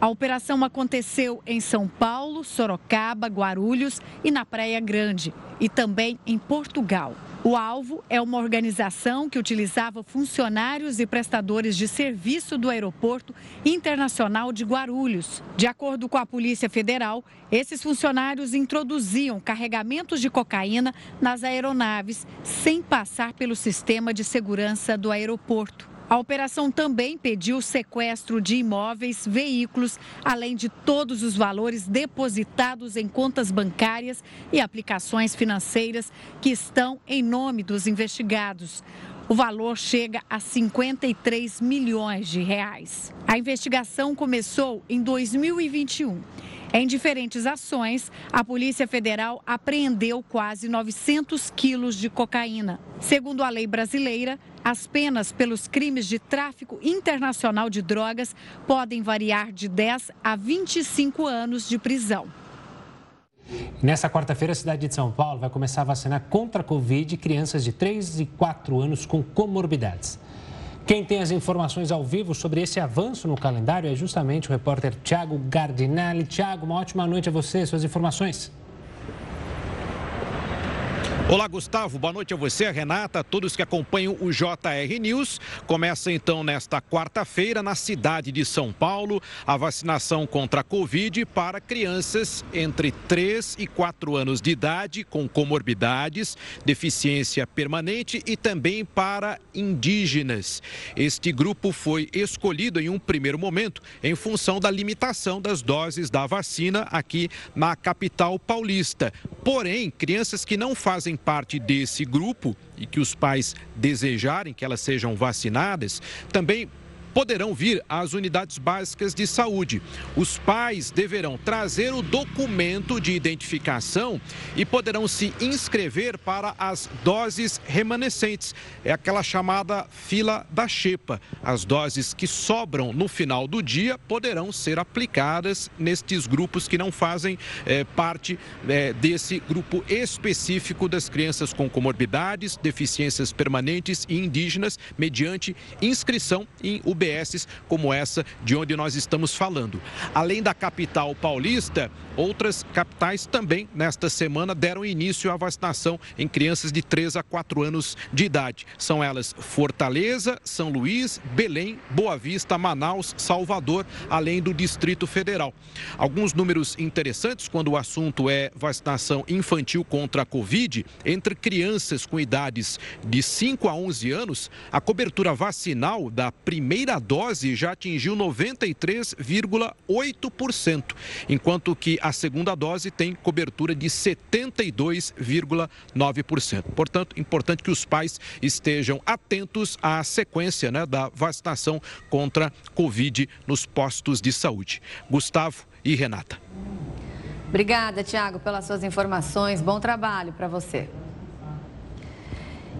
A operação aconteceu em São Paulo, Sorocaba, Guarulhos e na Praia Grande, e também em Portugal. O alvo é uma organização que utilizava funcionários e prestadores de serviço do Aeroporto Internacional de Guarulhos. De acordo com a Polícia Federal, esses funcionários introduziam carregamentos de cocaína nas aeronaves sem passar pelo sistema de segurança do aeroporto. A operação também pediu sequestro de imóveis, veículos, além de todos os valores depositados em contas bancárias e aplicações financeiras que estão em nome dos investigados. O valor chega a 53 milhões de reais. A investigação começou em 2021. Em diferentes ações, a Polícia Federal apreendeu quase 900 quilos de cocaína. Segundo a lei brasileira, as penas pelos crimes de tráfico internacional de drogas podem variar de 10 a 25 anos de prisão. Nessa quarta-feira, a cidade de São Paulo vai começar a vacinar contra a Covid crianças de 3 e 4 anos com comorbidades. Quem tem as informações ao vivo sobre esse avanço no calendário é justamente o repórter Tiago Gardinelli. Tiago, uma ótima noite a você, suas informações. Olá, Gustavo. Boa noite a você, a Renata, a todos que acompanham o JR News. Começa então nesta quarta-feira, na cidade de São Paulo, a vacinação contra a Covid para crianças entre 3 e 4 anos de idade com comorbidades, deficiência permanente e também para indígenas. Este grupo foi escolhido em um primeiro momento em função da limitação das doses da vacina aqui na capital paulista. Porém, crianças que não fazem parte desse grupo e que os pais desejarem que elas sejam vacinadas, também poderão vir às unidades básicas de saúde. Os pais deverão trazer o documento de identificação e poderão se inscrever para as doses remanescentes. É aquela chamada fila da xepa. As doses que sobram no final do dia poderão ser aplicadas nestes grupos que não fazem é, parte é, desse grupo específico das crianças com comorbidades, deficiências permanentes e indígenas, mediante inscrição em UBS UBSs como essa de onde nós estamos falando. Além da capital paulista, outras capitais também nesta semana deram início à vacinação em crianças de 3 a 4 anos de idade. São elas Fortaleza, São Luís, Belém, Boa Vista, Manaus, Salvador, além do Distrito Federal. Alguns números interessantes quando o assunto é vacinação infantil contra a Covid, entre crianças com idades de 5 a 11 anos, a cobertura vacinal da primeira dose já atingiu 93,8%, enquanto que a segunda dose tem cobertura de 72,9%. Portanto, importante que os pais estejam atentos à sequência né, da vacinação contra Covid nos postos de saúde. Gustavo e Renata. Obrigada, Tiago, pelas suas informações. Bom trabalho para você.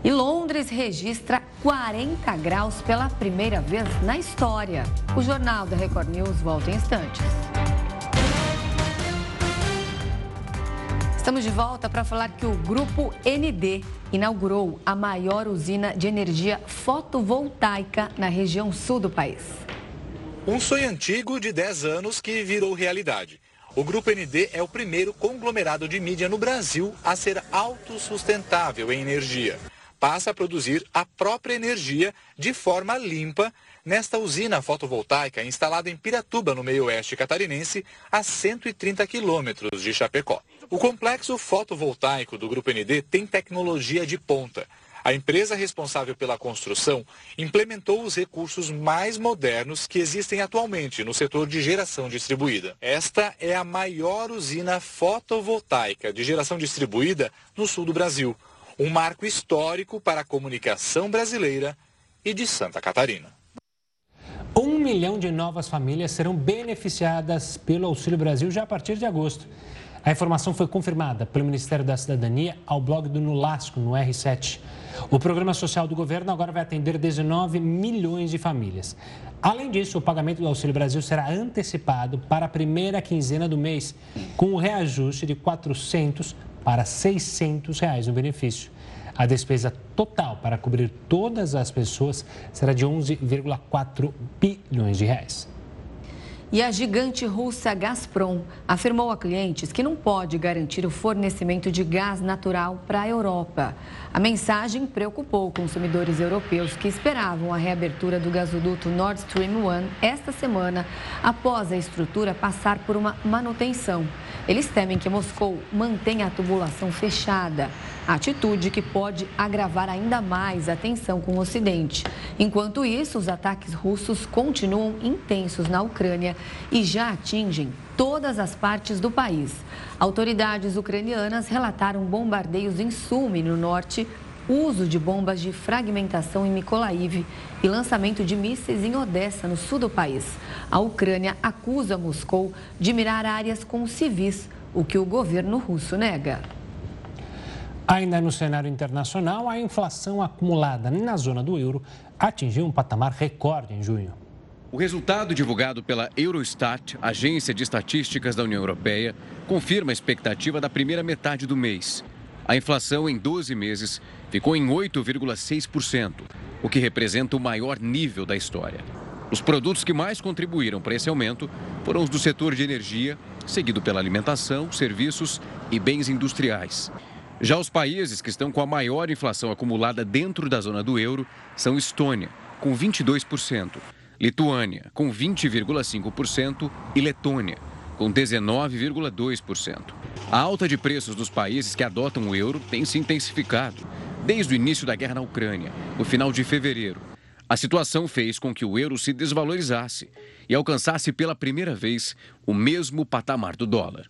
E Londres registra 40 graus pela primeira vez na história. O Jornal da Record News volta em instantes. Estamos de volta para falar que o Grupo ND inaugurou a maior usina de energia fotovoltaica na região sul do país. Um sonho antigo de 10 anos que virou realidade. O Grupo ND é o primeiro conglomerado de mídia no Brasil a ser autossustentável em energia passa a produzir a própria energia de forma limpa nesta usina fotovoltaica instalada em Piratuba, no meio-oeste catarinense, a 130 quilômetros de Chapecó. O complexo fotovoltaico do Grupo ND tem tecnologia de ponta. A empresa responsável pela construção implementou os recursos mais modernos que existem atualmente no setor de geração distribuída. Esta é a maior usina fotovoltaica de geração distribuída no sul do Brasil um marco histórico para a comunicação brasileira e de Santa Catarina. Um milhão de novas famílias serão beneficiadas pelo Auxílio Brasil já a partir de agosto. A informação foi confirmada pelo Ministério da Cidadania ao blog do Nulasco, no R7. O programa social do governo agora vai atender 19 milhões de famílias. Além disso, o pagamento do Auxílio Brasil será antecipado para a primeira quinzena do mês, com o um reajuste de 400 para 600 reais no benefício. A despesa total para cobrir todas as pessoas será de 11,4 bilhões de reais. E a gigante russa Gazprom afirmou a clientes que não pode garantir o fornecimento de gás natural para a Europa. A mensagem preocupou consumidores europeus que esperavam a reabertura do gasoduto Nord Stream 1 esta semana, após a estrutura passar por uma manutenção. Eles temem que Moscou mantenha a tubulação fechada. Atitude que pode agravar ainda mais a tensão com o Ocidente. Enquanto isso, os ataques russos continuam intensos na Ucrânia e já atingem todas as partes do país. Autoridades ucranianas relataram bombardeios em Sumy, no norte, uso de bombas de fragmentação em Mykolaiv e lançamento de mísseis em Odessa, no sul do país. A Ucrânia acusa Moscou de mirar áreas com civis, o que o governo russo nega. Ainda no cenário internacional, a inflação acumulada na zona do euro atingiu um patamar recorde em junho. O resultado divulgado pela Eurostat, agência de estatísticas da União Europeia, confirma a expectativa da primeira metade do mês. A inflação em 12 meses ficou em 8,6%, o que representa o maior nível da história. Os produtos que mais contribuíram para esse aumento foram os do setor de energia, seguido pela alimentação, serviços e bens industriais. Já os países que estão com a maior inflação acumulada dentro da zona do euro são Estônia, com 22%, Lituânia, com 20,5% e Letônia, com 19,2%. A alta de preços dos países que adotam o euro tem se intensificado desde o início da guerra na Ucrânia, no final de fevereiro. A situação fez com que o euro se desvalorizasse e alcançasse pela primeira vez o mesmo patamar do dólar.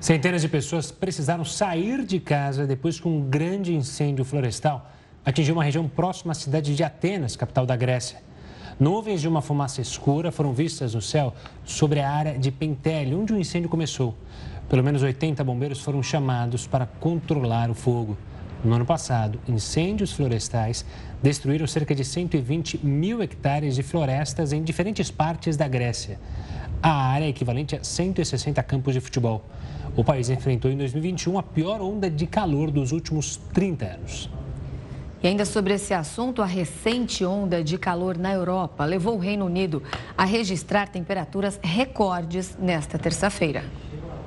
Centenas de pessoas precisaram sair de casa depois que um grande incêndio florestal atingiu uma região próxima à cidade de Atenas, capital da Grécia. Nuvens de uma fumaça escura foram vistas no céu sobre a área de Pentele, onde o incêndio começou. Pelo menos 80 bombeiros foram chamados para controlar o fogo. No ano passado, incêndios florestais destruíram cerca de 120 mil hectares de florestas em diferentes partes da Grécia. A área é equivalente a 160 campos de futebol. O país enfrentou em 2021 a pior onda de calor dos últimos 30 anos. E ainda sobre esse assunto, a recente onda de calor na Europa levou o Reino Unido a registrar temperaturas recordes nesta terça-feira.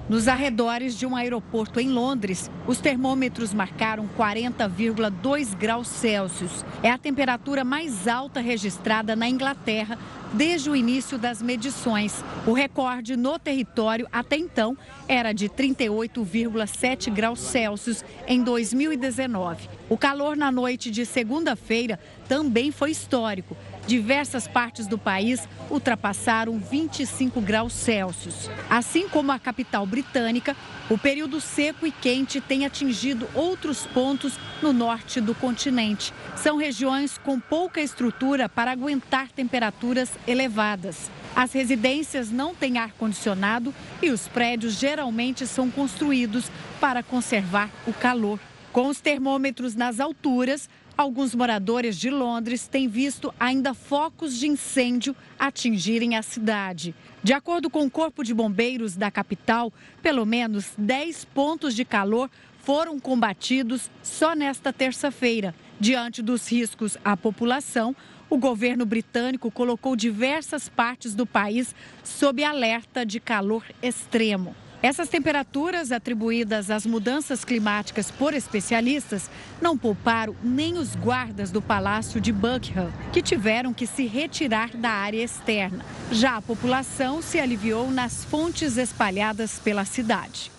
Nos arredores de um aeroporto em Londres, os termômetros marcaram 40,2 graus Celsius. É a temperatura mais alta registrada na Inglaterra desde o início das medições. O recorde no território até então era de 38,7 graus Celsius em 2019. O calor na noite de segunda-feira também foi histórico. Diversas partes do país ultrapassaram 25 graus Celsius. Assim como a capital britânica, o período seco e quente tem atingido outros pontos no norte do continente. São regiões com pouca estrutura para aguentar temperaturas elevadas. As residências não têm ar-condicionado e os prédios geralmente são construídos para conservar o calor. Com os termômetros nas alturas, alguns moradores de Londres têm visto ainda focos de incêndio atingirem a cidade. De acordo com o Corpo de Bombeiros da capital, pelo menos 10 pontos de calor foram combatidos só nesta terça-feira. Diante dos riscos à população, o governo britânico colocou diversas partes do país sob alerta de calor extremo. Essas temperaturas, atribuídas às mudanças climáticas por especialistas, não pouparam nem os guardas do Palácio de Buckingham, que tiveram que se retirar da área externa. Já a população se aliviou nas fontes espalhadas pela cidade.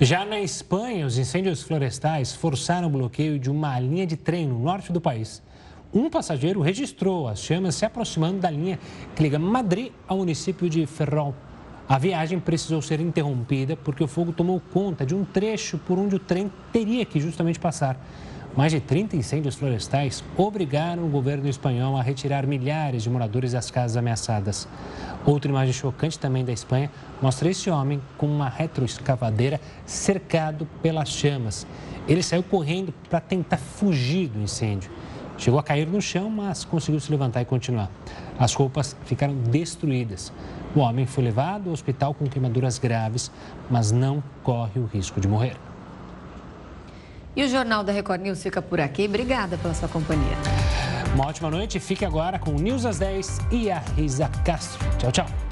Já na Espanha, os incêndios florestais forçaram o bloqueio de uma linha de trem no norte do país. Um passageiro registrou as chamas se aproximando da linha que liga Madrid ao município de Ferrol. A viagem precisou ser interrompida porque o fogo tomou conta de um trecho por onde o trem teria que justamente passar. Mais de 30 incêndios florestais obrigaram o governo espanhol a retirar milhares de moradores das casas ameaçadas. Outra imagem chocante também da Espanha mostra esse homem com uma retroescavadeira cercado pelas chamas. Ele saiu correndo para tentar fugir do incêndio. Chegou a cair no chão, mas conseguiu se levantar e continuar. As roupas ficaram destruídas. O homem foi levado ao hospital com queimaduras graves, mas não corre o risco de morrer. E o Jornal da Record News fica por aqui. Obrigada pela sua companhia. Uma ótima noite. Fique agora com o News às 10 e a Risa Castro. Tchau, tchau.